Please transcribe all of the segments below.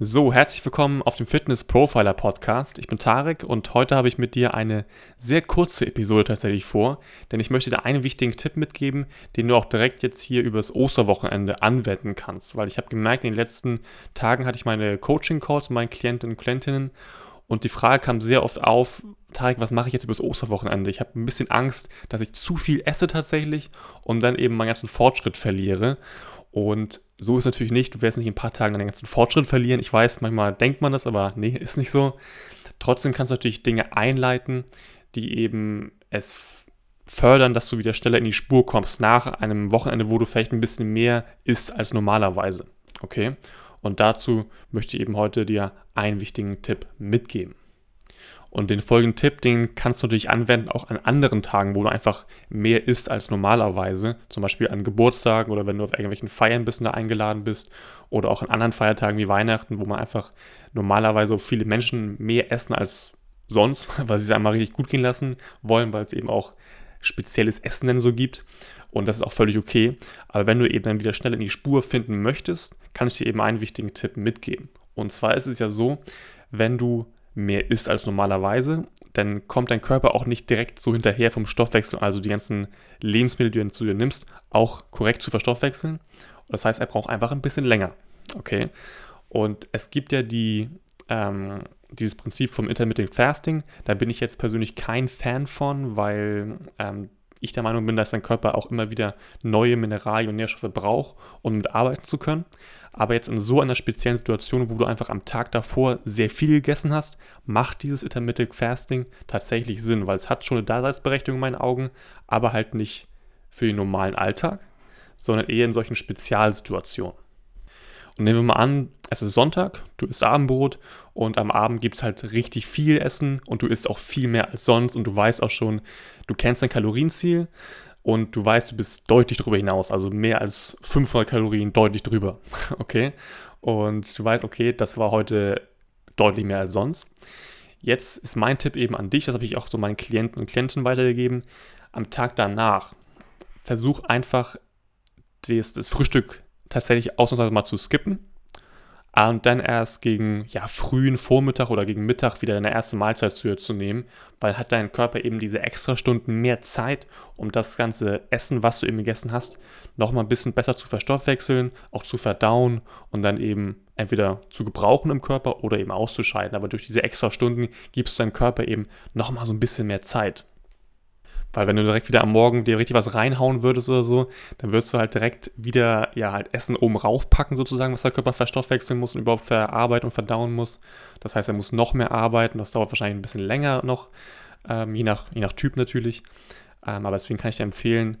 So, herzlich willkommen auf dem Fitness Profiler Podcast. Ich bin Tarek und heute habe ich mit dir eine sehr kurze Episode tatsächlich vor, denn ich möchte dir einen wichtigen Tipp mitgeben, den du auch direkt jetzt hier übers Osterwochenende anwenden kannst, weil ich habe gemerkt, in den letzten Tagen hatte ich meine Coaching Calls mit meinen Klienten und Klientinnen und die Frage kam sehr oft auf, Tarek, was mache ich jetzt übers Osterwochenende? Ich habe ein bisschen Angst, dass ich zu viel esse tatsächlich und dann eben meinen ganzen Fortschritt verliere. Und so ist natürlich nicht, du wirst nicht in ein paar Tagen deinen ganzen Fortschritt verlieren. Ich weiß, manchmal denkt man das, aber nee, ist nicht so. Trotzdem kannst du natürlich Dinge einleiten, die eben es fördern, dass du wieder schneller in die Spur kommst nach einem Wochenende, wo du vielleicht ein bisschen mehr isst als normalerweise. Okay? Und dazu möchte ich eben heute dir einen wichtigen Tipp mitgeben. Und den folgenden Tipp, den kannst du natürlich anwenden auch an anderen Tagen, wo du einfach mehr isst als normalerweise. Zum Beispiel an Geburtstagen oder wenn du auf irgendwelchen Feiern bist und da eingeladen bist. Oder auch an anderen Feiertagen wie Weihnachten, wo man einfach normalerweise viele Menschen mehr essen als sonst, weil sie es einmal richtig gut gehen lassen wollen, weil es eben auch spezielles Essen dann so gibt. Und das ist auch völlig okay. Aber wenn du eben dann wieder schnell in die Spur finden möchtest, kann ich dir eben einen wichtigen Tipp mitgeben. Und zwar ist es ja so, wenn du mehr isst als normalerweise, dann kommt dein Körper auch nicht direkt so hinterher vom Stoffwechsel, also die ganzen Lebensmittel, die du zu dir nimmst, auch korrekt zu verstoffwechseln. Das heißt, er braucht einfach ein bisschen länger. Okay? Und es gibt ja die, ähm, dieses Prinzip vom Intermittent Fasting. Da bin ich jetzt persönlich kein Fan von, weil ähm, ich der Meinung bin, dass dein Körper auch immer wieder neue Mineralien und Nährstoffe braucht, um mitarbeiten zu können. Aber jetzt in so einer speziellen Situation, wo du einfach am Tag davor sehr viel gegessen hast, macht dieses Intermittent Fasting tatsächlich Sinn, weil es hat schon eine Daseinsberechtigung in meinen Augen, aber halt nicht für den normalen Alltag, sondern eher in solchen Spezialsituationen. Und nehmen wir mal an, es ist Sonntag, du isst Abendbrot und am Abend gibt es halt richtig viel Essen und du isst auch viel mehr als sonst und du weißt auch schon, du kennst dein Kalorienziel und du weißt, du bist deutlich darüber hinaus, also mehr als 500 Kalorien deutlich drüber, okay? Und du weißt, okay, das war heute deutlich mehr als sonst. Jetzt ist mein Tipp eben an dich, das habe ich auch so meinen Klienten und Klienten weitergegeben, am Tag danach versuch einfach das, das Frühstück tatsächlich ausnahmsweise mal zu skippen und dann erst gegen ja, frühen Vormittag oder gegen Mittag wieder eine erste Mahlzeit zu zu nehmen, weil hat dein Körper eben diese extra Stunden mehr Zeit, um das ganze Essen, was du eben gegessen hast, nochmal ein bisschen besser zu verstoffwechseln, auch zu verdauen und dann eben entweder zu gebrauchen im Körper oder eben auszuscheiden. Aber durch diese extra Stunden gibst du deinem Körper eben nochmal so ein bisschen mehr Zeit. Weil wenn du direkt wieder am Morgen dir richtig was reinhauen würdest oder so, dann würdest du halt direkt wieder ja halt Essen oben raufpacken sozusagen, was der Körper verstoffwechseln muss und überhaupt verarbeiten und verdauen muss. Das heißt, er muss noch mehr arbeiten. Das dauert wahrscheinlich ein bisschen länger noch, ähm, je, nach, je nach Typ natürlich. Ähm, aber deswegen kann ich dir empfehlen,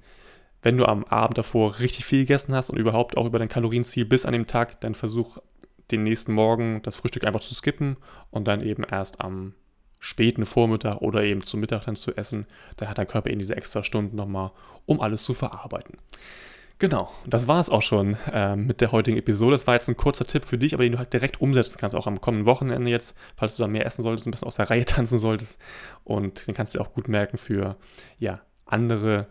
wenn du am Abend davor richtig viel gegessen hast und überhaupt auch über dein Kalorienziel bis an dem Tag, dann versuch den nächsten Morgen das Frühstück einfach zu skippen und dann eben erst am späten Vormittag oder eben zum Mittag dann zu essen. Da hat dein Körper eben diese extra Stunden nochmal, um alles zu verarbeiten. Genau, das war es auch schon äh, mit der heutigen Episode. Das war jetzt ein kurzer Tipp für dich, aber den du halt direkt umsetzen kannst, auch am kommenden Wochenende jetzt, falls du da mehr essen solltest, ein bisschen aus der Reihe tanzen solltest. Und den kannst du auch gut merken für ja, andere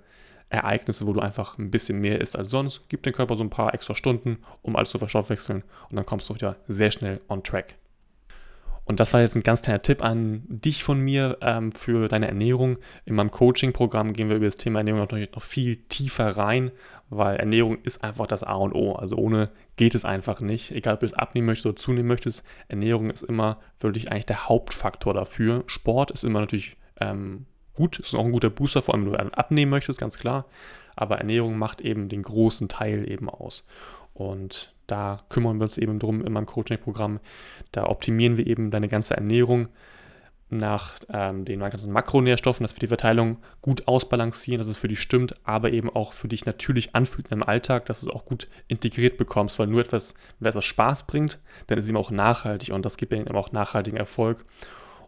Ereignisse, wo du einfach ein bisschen mehr isst als sonst. Gib dem Körper so ein paar extra Stunden, um alles zu verstoffwechseln und dann kommst du wieder sehr schnell on track. Und das war jetzt ein ganz kleiner Tipp an dich von mir ähm, für deine Ernährung. In meinem Coaching-Programm gehen wir über das Thema Ernährung noch, noch viel tiefer rein, weil Ernährung ist einfach das A und O. Also ohne geht es einfach nicht. Egal, ob du es abnehmen möchtest oder zunehmen möchtest, Ernährung ist immer wirklich eigentlich der Hauptfaktor dafür. Sport ist immer natürlich ähm, gut, ist auch ein guter Booster, vor allem wenn du abnehmen möchtest, ganz klar. Aber Ernährung macht eben den großen Teil eben aus. Und da kümmern wir uns eben drum in meinem Coaching-Programm. Da optimieren wir eben deine ganze Ernährung nach ähm, den ganzen Makronährstoffen, dass wir die Verteilung gut ausbalancieren, dass es für dich stimmt, aber eben auch für dich natürlich anfühlt deinem Alltag, dass du es auch gut integriert bekommst, weil nur etwas, wenn etwas Spaß bringt, dann ist es eben auch nachhaltig und das gibt eben auch nachhaltigen Erfolg.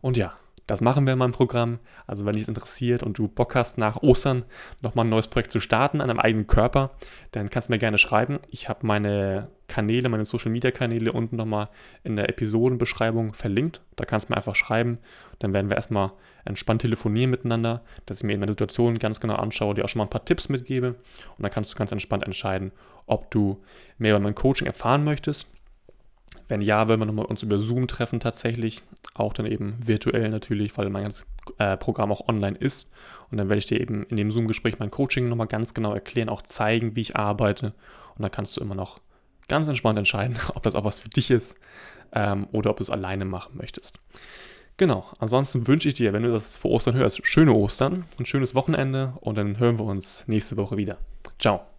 Und ja, das machen wir in meinem Programm. Also wenn dich es interessiert und du Bock hast, nach Ostern nochmal ein neues Projekt zu starten an deinem eigenen Körper, dann kannst du mir gerne schreiben. Ich habe meine Kanäle, meine Social Media Kanäle unten nochmal in der Episodenbeschreibung verlinkt. Da kannst du mir einfach schreiben. Dann werden wir erstmal entspannt telefonieren miteinander, dass ich mir in meine Situation ganz genau anschaue, dir auch schon mal ein paar Tipps mitgebe. Und dann kannst du ganz entspannt entscheiden, ob du mehr über mein Coaching erfahren möchtest Wenn ja, werden wir nochmal uns über Zoom treffen tatsächlich. Auch dann eben virtuell natürlich, weil mein ganzes äh, Programm auch online ist. Und dann werde ich dir eben in dem Zoom-Gespräch mein Coaching nochmal ganz genau erklären, auch zeigen, wie ich arbeite. Und dann kannst du immer noch ganz entspannt entscheiden, ob das auch was für dich ist ähm, oder ob du es alleine machen möchtest. Genau, ansonsten wünsche ich dir, wenn du das vor Ostern hörst, schöne Ostern, ein schönes Wochenende und dann hören wir uns nächste Woche wieder. Ciao.